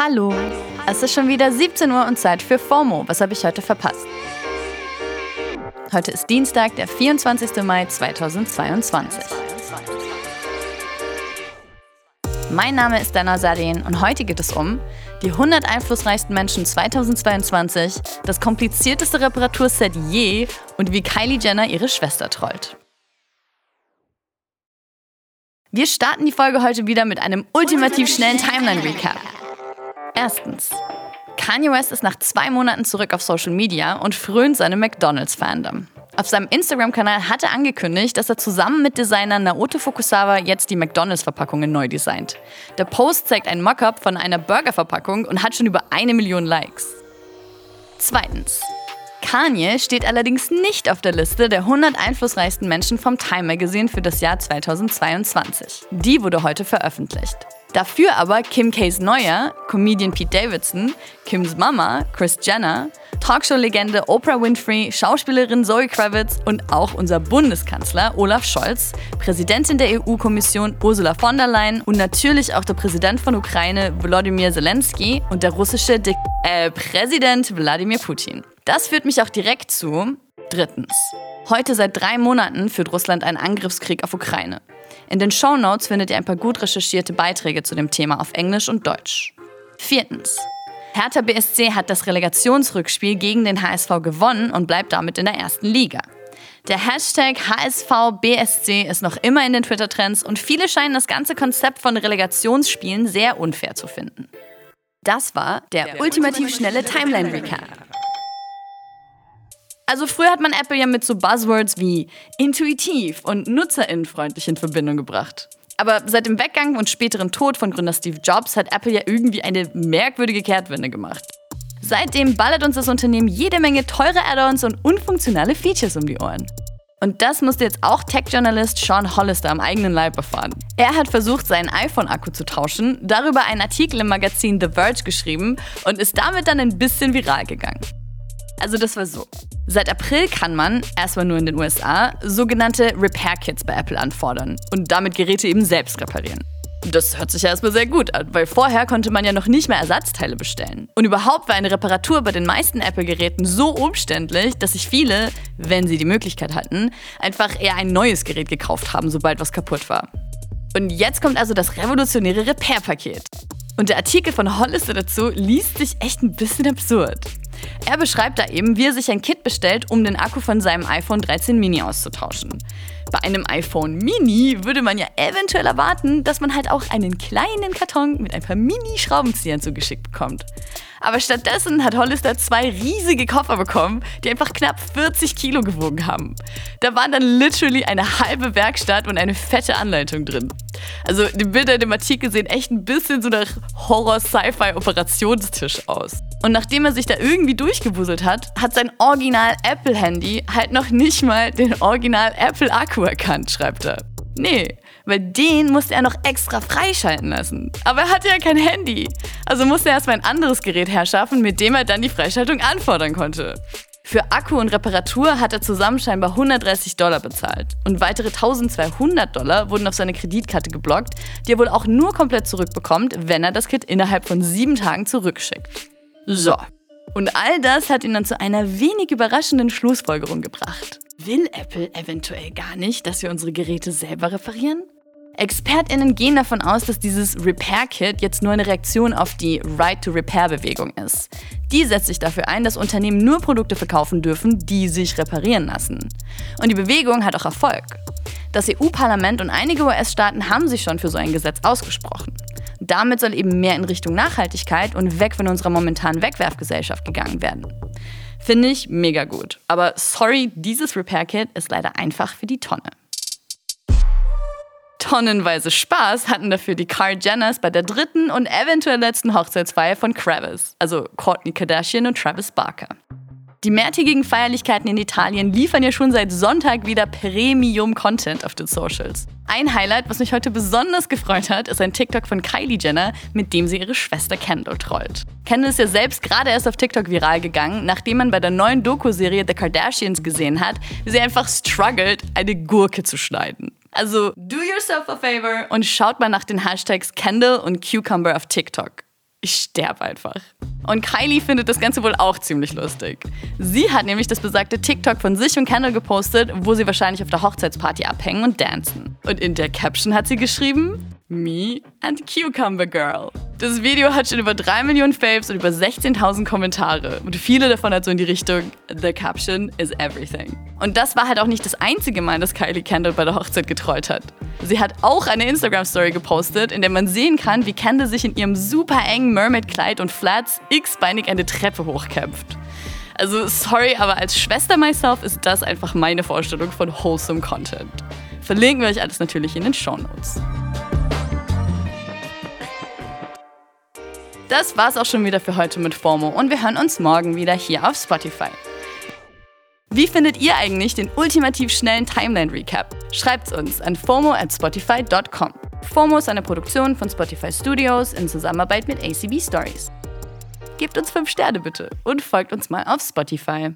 Hallo, es ist schon wieder 17 Uhr und Zeit für FOMO. Was habe ich heute verpasst? Heute ist Dienstag, der 24. Mai 2022. Mein Name ist Dana Sadin und heute geht es um die 100 einflussreichsten Menschen 2022, das komplizierteste Reparaturset je und wie Kylie Jenner ihre Schwester trollt. Wir starten die Folge heute wieder mit einem ultimativ schnellen Timeline-Recap. Erstens. Kanye West ist nach zwei Monaten zurück auf Social Media und frönt seinem McDonalds-Fandom. Auf seinem Instagram-Kanal hat er angekündigt, dass er zusammen mit Designer Naoto Fukusawa jetzt die McDonalds-Verpackungen neu designt. Der Post zeigt ein Mockup von einer Burger-Verpackung und hat schon über eine Million Likes. Zweitens. Kanye steht allerdings nicht auf der Liste der 100 einflussreichsten Menschen vom Time Magazine für das Jahr 2022. Die wurde heute veröffentlicht. Dafür aber Kim K's Neuer, Comedian Pete Davidson, Kims Mama, Chris Jenner, Talkshow-Legende Oprah Winfrey, Schauspielerin Zoe Kravitz und auch unser Bundeskanzler Olaf Scholz, Präsidentin der EU-Kommission Ursula von der Leyen und natürlich auch der Präsident von Ukraine Volodymyr Zelensky und der russische Dik äh, Präsident Wladimir Putin. Das führt mich auch direkt zu drittens. Heute seit drei Monaten führt Russland einen Angriffskrieg auf Ukraine. In den Show Notes findet ihr ein paar gut recherchierte Beiträge zu dem Thema auf Englisch und Deutsch. Viertens. Hertha BSC hat das Relegationsrückspiel gegen den HSV gewonnen und bleibt damit in der ersten Liga. Der Hashtag HSVBSC ist noch immer in den Twitter-Trends und viele scheinen das ganze Konzept von Relegationsspielen sehr unfair zu finden. Das war der, der ultimativ schnelle Timeline-Recap. Also früher hat man Apple ja mit so Buzzwords wie intuitiv und nutzerinnenfreundlich in Verbindung gebracht. Aber seit dem Weggang und späteren Tod von Gründer Steve Jobs hat Apple ja irgendwie eine merkwürdige Kehrtwende gemacht. Seitdem ballert uns das Unternehmen jede Menge teure Add-ons und unfunktionale Features um die Ohren. Und das musste jetzt auch Tech-Journalist Sean Hollister am eigenen Leib erfahren. Er hat versucht, seinen iPhone-Akku zu tauschen, darüber einen Artikel im Magazin The Verge geschrieben und ist damit dann ein bisschen viral gegangen. Also das war so. Seit April kann man, erstmal nur in den USA, sogenannte Repair-Kits bei Apple anfordern und damit Geräte eben selbst reparieren. Das hört sich ja erstmal sehr gut an, weil vorher konnte man ja noch nicht mehr Ersatzteile bestellen. Und überhaupt war eine Reparatur bei den meisten Apple-Geräten so umständlich, dass sich viele, wenn sie die Möglichkeit hatten, einfach eher ein neues Gerät gekauft haben, sobald was kaputt war. Und jetzt kommt also das revolutionäre Repair-Paket. Und der Artikel von Hollister dazu liest sich echt ein bisschen absurd. Er beschreibt da eben, wie er sich ein Kit bestellt, um den Akku von seinem iPhone 13 Mini auszutauschen. Bei einem iPhone Mini würde man ja eventuell erwarten, dass man halt auch einen kleinen Karton mit ein paar Mini-Schraubenzieher zugeschickt bekommt. Aber stattdessen hat Hollister zwei riesige Koffer bekommen, die einfach knapp 40 Kilo gewogen haben. Da waren dann literally eine halbe Werkstatt und eine fette Anleitung drin. Also die Bilder in dem Artikel sehen echt ein bisschen so nach Horror-Sci-Fi-Operationstisch aus. Und nachdem er sich da irgendwie durchgewuselt hat, hat sein Original-Apple-Handy halt noch nicht mal den Original-Apple-Akku erkannt, schreibt er. Nee, weil den musste er noch extra freischalten lassen. Aber er hatte ja kein Handy. Also musste er erstmal ein anderes Gerät herschaffen, mit dem er dann die Freischaltung anfordern konnte. Für Akku und Reparatur hat er zusammen scheinbar 130 Dollar bezahlt. Und weitere 1200 Dollar wurden auf seine Kreditkarte geblockt, die er wohl auch nur komplett zurückbekommt, wenn er das Kit innerhalb von sieben Tagen zurückschickt. So. Und all das hat ihn dann zu einer wenig überraschenden Schlussfolgerung gebracht. Will Apple eventuell gar nicht, dass wir unsere Geräte selber reparieren? ExpertInnen gehen davon aus, dass dieses Repair-Kit jetzt nur eine Reaktion auf die Right-to-Repair-Bewegung ist. Die setzt sich dafür ein, dass Unternehmen nur Produkte verkaufen dürfen, die sich reparieren lassen. Und die Bewegung hat auch Erfolg. Das EU-Parlament und einige US-Staaten haben sich schon für so ein Gesetz ausgesprochen. Damit soll eben mehr in Richtung Nachhaltigkeit und weg von unserer momentanen Wegwerfgesellschaft gegangen werden. Finde ich mega gut. Aber sorry, dieses Repair-Kit ist leider einfach für die Tonne tonnenweise Spaß hatten dafür die Carl Jenners bei der dritten und eventuell letzten Hochzeitsfeier von Travis, also Courtney Kardashian und Travis Barker. Die mehrtägigen Feierlichkeiten in Italien liefern ja schon seit Sonntag wieder Premium-Content auf den Socials. Ein Highlight, was mich heute besonders gefreut hat, ist ein TikTok von Kylie Jenner, mit dem sie ihre Schwester Kendall trollt. Kendall ist ja selbst gerade erst auf TikTok viral gegangen, nachdem man bei der neuen Doku-Serie The Kardashians gesehen hat, wie sie einfach struggelt, eine Gurke zu schneiden. Also do yourself a favor und schaut mal nach den Hashtags Candle und Cucumber auf TikTok. Ich sterbe einfach. Und Kylie findet das Ganze wohl auch ziemlich lustig. Sie hat nämlich das besagte TikTok von sich und Kendall gepostet, wo sie wahrscheinlich auf der Hochzeitsparty abhängen und dancen. Und in der Caption hat sie geschrieben, Me and Cucumber Girl. Das Video hat schon über 3 Millionen Faves und über 16.000 Kommentare. Und viele davon hat so in die Richtung, The Caption is everything. Und das war halt auch nicht das einzige Mal, dass Kylie Kendall bei der Hochzeit getrollt hat. Sie hat auch eine Instagram-Story gepostet, in der man sehen kann, wie Kendall sich in ihrem super engen Mermaid-Kleid und Flats x-beinig eine Treppe hochkämpft. Also sorry, aber als Schwester myself ist das einfach meine Vorstellung von wholesome Content. Verlinken wir euch alles natürlich in den Show Notes. Das war's auch schon wieder für heute mit FOMO und wir hören uns morgen wieder hier auf Spotify. Wie findet ihr eigentlich den ultimativ schnellen Timeline-Recap? Schreibt's uns an FOMO at spotify.com. FOMO ist eine Produktion von Spotify Studios in Zusammenarbeit mit ACB Stories. Gebt uns 5 Sterne bitte und folgt uns mal auf Spotify.